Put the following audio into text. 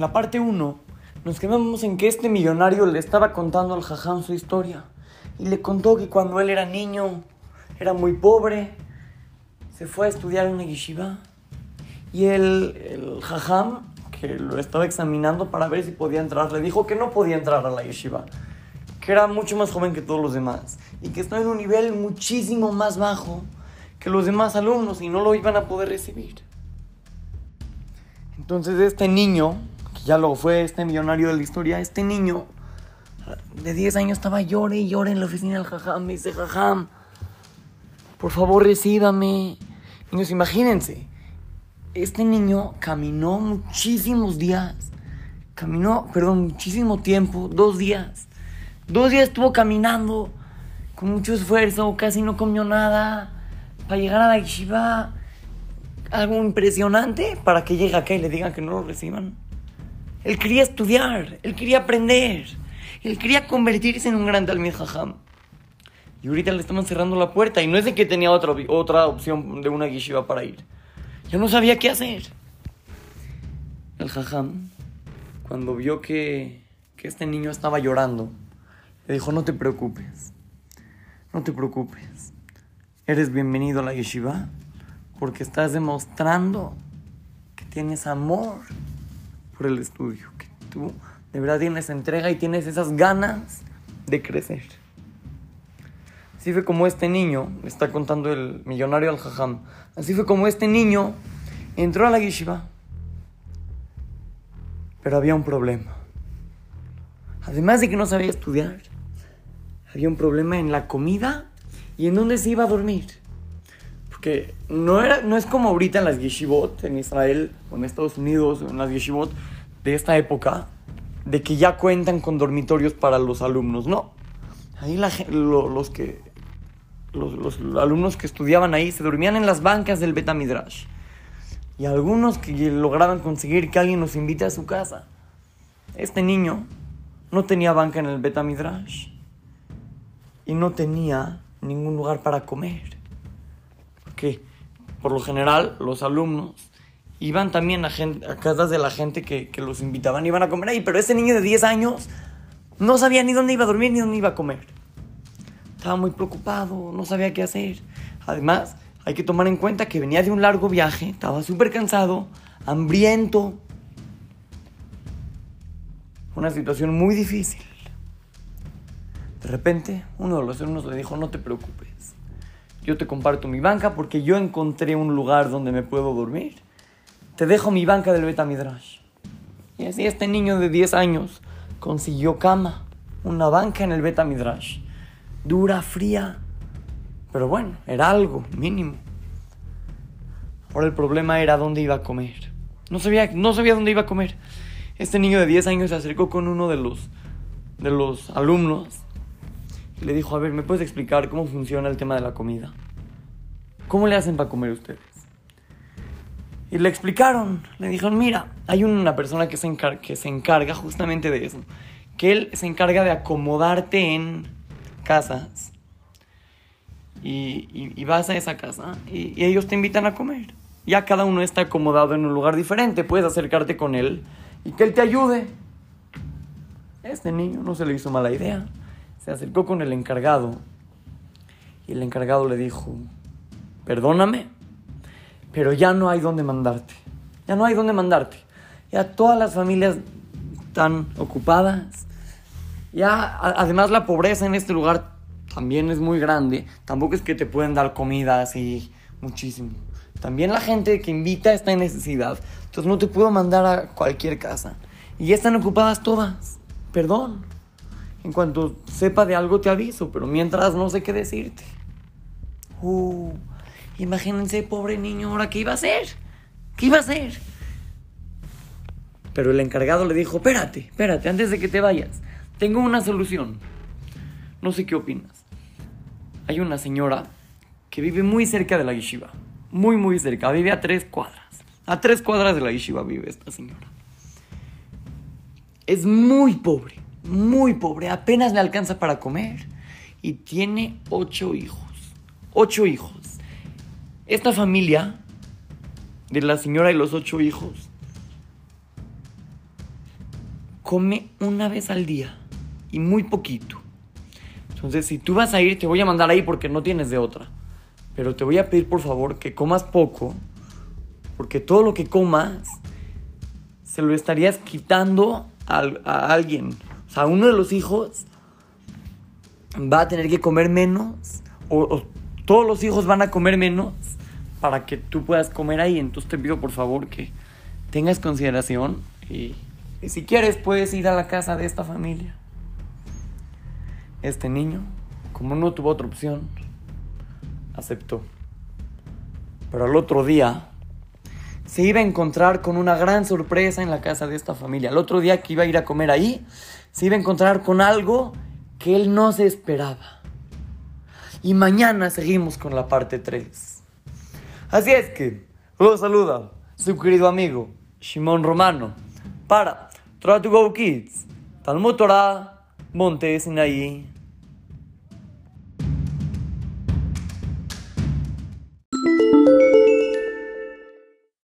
la parte 1 nos quedamos en que este millonario le estaba contando al jajam su historia. Y le contó que cuando él era niño, era muy pobre, se fue a estudiar en una yeshiva. Y el, el jajam, que lo estaba examinando para ver si podía entrar, le dijo que no podía entrar a la yeshiva. Que era mucho más joven que todos los demás. Y que estaba en un nivel muchísimo más bajo que los demás alumnos y no lo iban a poder recibir. Entonces este niño, ya lo fue este millonario de la historia, este niño de 10 años estaba llore y llore en la oficina del jajam. Me dice, jajam, por favor recíbame. Niños, imagínense, este niño caminó muchísimos días. Caminó, perdón, muchísimo tiempo, dos días. Dos días estuvo caminando con mucho esfuerzo, casi no comió nada. Para llegar a la yeshiva, algo impresionante para que llegue acá y le digan que no lo reciban. Él quería estudiar, él quería aprender, él quería convertirse en un gran Talmid Jajam. Y ahorita le estamos cerrando la puerta y no es de que tenía otra, otra opción de una yeshiva para ir. Ya no sabía qué hacer. El Jajam, cuando vio que, que este niño estaba llorando, le dijo, no te preocupes, no te preocupes. Eres bienvenido a la yeshiva porque estás demostrando que tienes amor por el estudio, que tú de verdad tienes entrega y tienes esas ganas de crecer. Así fue como este niño, le está contando el millonario al jajam, así fue como este niño entró a la yeshiva. Pero había un problema. Además de que no sabía estudiar, había un problema en la comida y en dónde se iba a dormir. Porque no, era, no es como ahorita en las yeshivot, en Israel o en Estados Unidos, en las yeshivot de esta época, de que ya cuentan con dormitorios para los alumnos. No. Ahí los que los, los, alumnos que estudiaban ahí se dormían en las bancas del Betamidrash. Y algunos que lograban conseguir que alguien los invite a su casa. Este niño no tenía banca en el Betamidrash. Y no tenía ningún lugar para comer. Porque por lo general los alumnos iban también a, casas de la gente que, que los invitaban iban a comer ahí. Pero ese niño de 10 años no sabía ni dónde iba a dormir ni dónde iba a comer. Estaba muy preocupado, no sabía qué hacer. Además, hay que tomar en cuenta que venía de un largo viaje, estaba súper cansado, hambriento. Una situación muy difícil. De repente, uno de los alumnos le dijo, no te preocupes. Yo te comparto mi banca porque yo encontré un lugar donde me puedo dormir. Te dejo mi banca del Betamidrash. Y así este niño de 10 años consiguió cama, una banca en el Betamidrash. Dura, fría, pero bueno, era algo mínimo. Ahora el problema era dónde iba a comer. No sabía, no sabía dónde iba a comer. Este niño de 10 años se acercó con uno de los, de los alumnos le dijo, a ver, ¿me puedes explicar cómo funciona el tema de la comida? ¿Cómo le hacen para comer ustedes? Y le explicaron, le dijeron, mira, hay una persona que se, encarga, justamente de eso, que él se encarga de acomodarte en casas. Y vas a esa casa y, y ellos te invitan a comer. Ya cada uno está acomodado en un lugar diferente, puedes acercarte con él y que él te ayude. Este niño no se le hizo mala idea. Se acercó con el encargado y el encargado le dijo, perdóname, pero ya no hay dónde mandarte. Ya no hay dónde mandarte. Ya todas las familias están ocupadas. Ya, además la pobreza en este lugar también es muy grande. Tampoco es que te pueden dar comida así muchísimo. También la gente que invita está en necesidad. Entonces no te puedo mandar a cualquier casa. Y ya están ocupadas todas. Perdón. En cuanto sepa de algo te aviso, pero mientras no sé qué decirte. Uh, imagínense, pobre niño, ahora qué iba a hacer. ¿Qué iba a hacer? Pero el encargado le dijo, espérate, espérate, antes de que te vayas. Tengo una solución. No sé qué opinas. Hay una señora que vive muy cerca de la yeshiva. Muy, muy cerca. Vive a tres cuadras. A tres cuadras de la yeshiva vive esta señora. Es muy pobre. Muy pobre. Apenas le alcanza para comer. Y tiene ocho hijos. Ocho hijos. Esta familia de la señora y los ocho hijos come una vez al día y muy poquito. Entonces, si tú vas a ir, te voy a mandar ahí porque no tienes de otra. Pero te voy a pedir por favor que comas poco, porque todo lo que comas se lo estarías quitando a, a alguien. O sea, uno de los hijos va a tener que comer menos, o, todos los hijos van a comer menos para que tú puedas comer ahí. Entonces te pido por favor que tengas consideración y, y si quieres puedes ir a la casa de esta familia. Este niño, como no tuvo otra opción, aceptó. Pero al otro día se iba a encontrar con una gran sorpresa en la casa de esta familia. El otro día que iba a ir a comer ahí, se iba a encontrar con algo que él no se esperaba. Y mañana seguimos con la parte 3. Así es que, los saluda su querido amigo Shimon Romano para Try to Go Kids, Talmud Torah, Monte Sinaí.